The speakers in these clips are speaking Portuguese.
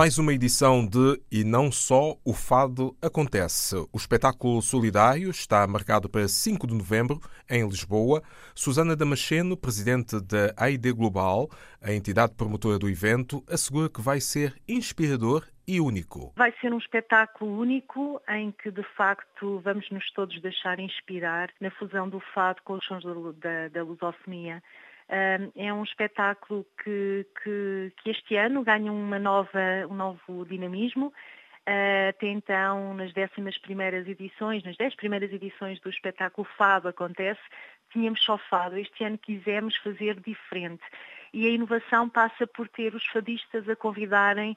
Mais uma edição de E Não Só o Fado Acontece. O espetáculo solidário está marcado para 5 de novembro, em Lisboa. Susana Damasceno, presidente da AID Global, a entidade promotora do evento, assegura que vai ser inspirador e único. Vai ser um espetáculo único em que, de facto, vamos nos todos deixar inspirar na fusão do fado com os sons da, da lusofonia é um espetáculo que, que, que, este ano ganha uma nova, um novo dinamismo. Ah, até então, nas décimas primeiras edições, nas dez primeiras edições do espetáculo Fado Acontece, tínhamos só fado. Este ano quisemos fazer diferente. E a inovação passa por ter os fadistas a convidarem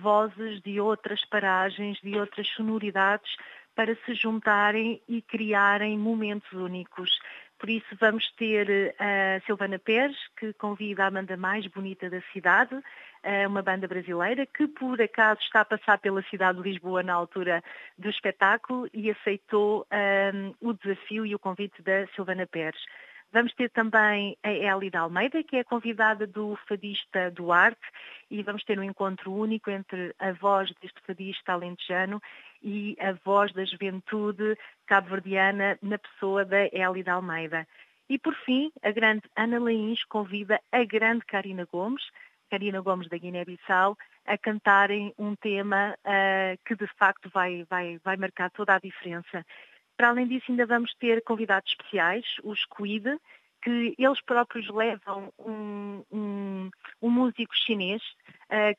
vozes de outras paragens, de outras sonoridades, para se juntarem e criarem momentos únicos. Por isso vamos ter a Silvana Pérez, que convida a banda mais bonita da cidade, uma banda brasileira que por acaso está a passar pela cidade de Lisboa na altura do espetáculo e aceitou um, o desafio e o convite da Silvana Pérez. Vamos ter também a Elida Almeida, que é convidada do fadista Duarte, e vamos ter um encontro único entre a voz deste fadista alentejano e a voz da juventude cabo-verdiana na pessoa da Elida Almeida. E por fim, a grande Ana Leins convida a grande Karina Gomes, Karina Gomes da Guiné-Bissau, a cantarem um tema uh, que de facto vai, vai, vai marcar toda a diferença. Para além disso, ainda vamos ter convidados especiais, os Quid, que eles próprios levam um, um, um músico chinês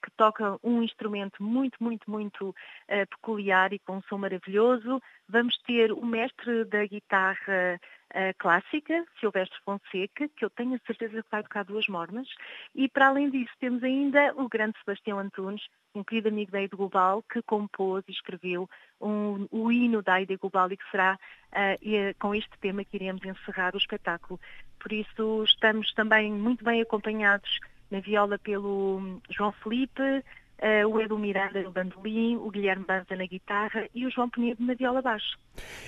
que toca um instrumento muito, muito, muito uh, peculiar e com um som maravilhoso. Vamos ter o mestre da guitarra uh, clássica, Silvestre Fonseca, que eu tenho a certeza que vai tocar duas mornas. E para além disso, temos ainda o grande Sebastião Antunes, um querido amigo da Ida Global, que compôs e escreveu um, o hino da Ida Global e que será uh, com este tema que iremos encerrar o espetáculo. Por isso estamos também muito bem acompanhados na viola pelo João Felipe, uh, o Edu Miranda no bandolim, o Guilherme Banza na guitarra e o João Penedo na viola baixo.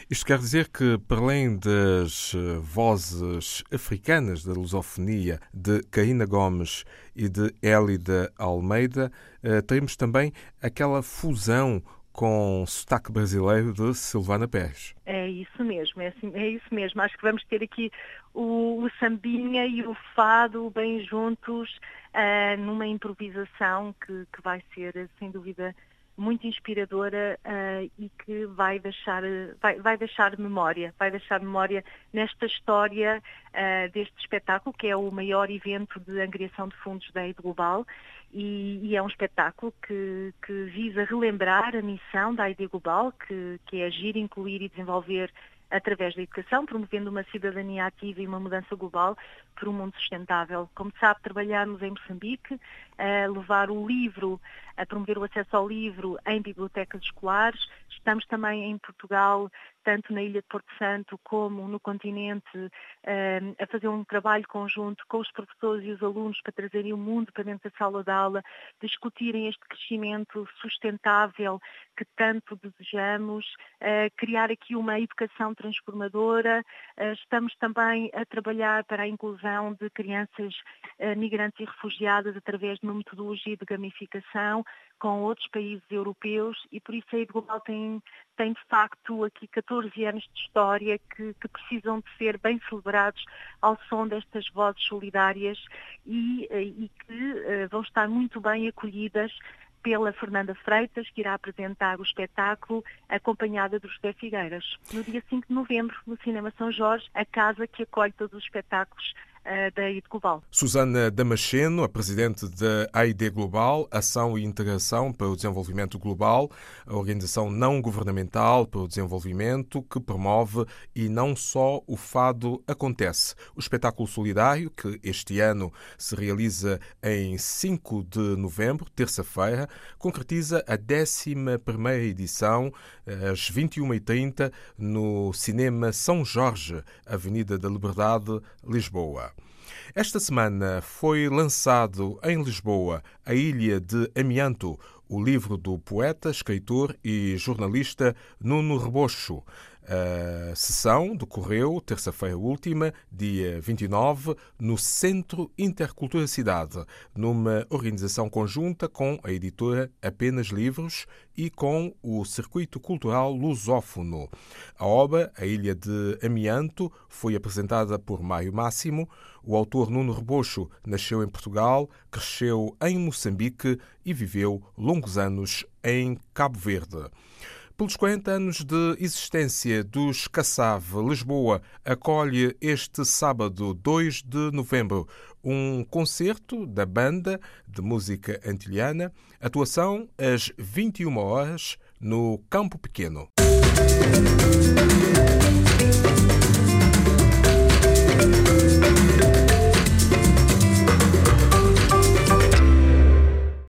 Isto quer dizer que, para além das eh, vozes africanas da lusofonia de Caína Gomes e de Élida Almeida, uh, temos também aquela fusão com sotaque brasileiro de Silvana Pérez. É isso mesmo, é, assim, é isso mesmo. Acho que vamos ter aqui o, o sambinha e o fado bem juntos uh, numa improvisação que, que vai ser, sem dúvida, muito inspiradora uh, e que vai deixar, vai, vai, deixar memória, vai deixar memória nesta história uh, deste espetáculo, que é o maior evento de angriação de fundos da Aid Global. E, e, é um espetáculo que, que, visa relembrar a missão da Aid Global, que, que é agir, incluir e desenvolver através da educação, promovendo uma cidadania ativa e uma mudança global por um mundo sustentável. Como sabe, trabalhamos em Moçambique, a levar o livro, a promover o acesso ao livro em bibliotecas escolares. Estamos também em Portugal tanto na Ilha de Porto Santo como no continente, ehm, a fazer um trabalho conjunto com os professores e os alunos para trazerem o mundo para dentro da sala de aula, discutirem este crescimento sustentável que tanto desejamos, eh, criar aqui uma educação transformadora. Eh, estamos também a trabalhar para a inclusão de crianças eh, migrantes e refugiadas através de uma metodologia de gamificação com outros países europeus e por isso a Global tem, tem de facto aqui 14 anos de história que, que, precisam de ser bem celebrados ao som destas vozes solidárias e, eh, e que uh, vão estar muito bem acolhidas pela Fernanda Freitas, que irá apresentar o espetáculo acompanhada do José Figueiras. No dia 5 de novembro, no Cinema São Jorge, a casa que acolhe todos os espetáculos da AID Global. Susana Damasceno, a presidente da AID Global, Ação e Integração para o Desenvolvimento Global, a organização não governamental para o desenvolvimento que promove e não só o fado acontece. O espetáculo solidário, que este ano se realiza em 5 de novembro, terça-feira, concretiza a 11 edição, às 21h30, no Cinema São Jorge, Avenida da Liberdade, Lisboa. Esta semana foi lançado em Lisboa A Ilha de Amianto, o livro do poeta, escritor e jornalista Nuno Rebocho. A sessão decorreu terça-feira última, dia 29, no Centro Intercultura Cidade, numa organização conjunta com a editora Apenas Livros e com o Circuito Cultural Lusófono. A obra, A Ilha de Amianto, foi apresentada por Mário Máximo. O autor Nuno Rebocho nasceu em Portugal, cresceu em Moçambique e viveu longos anos em Cabo Verde. Pelos 40 anos de existência dos Caçave, Lisboa acolhe este sábado, 2 de novembro, um concerto da banda de música antilhana, atuação às 21 horas no Campo Pequeno. Música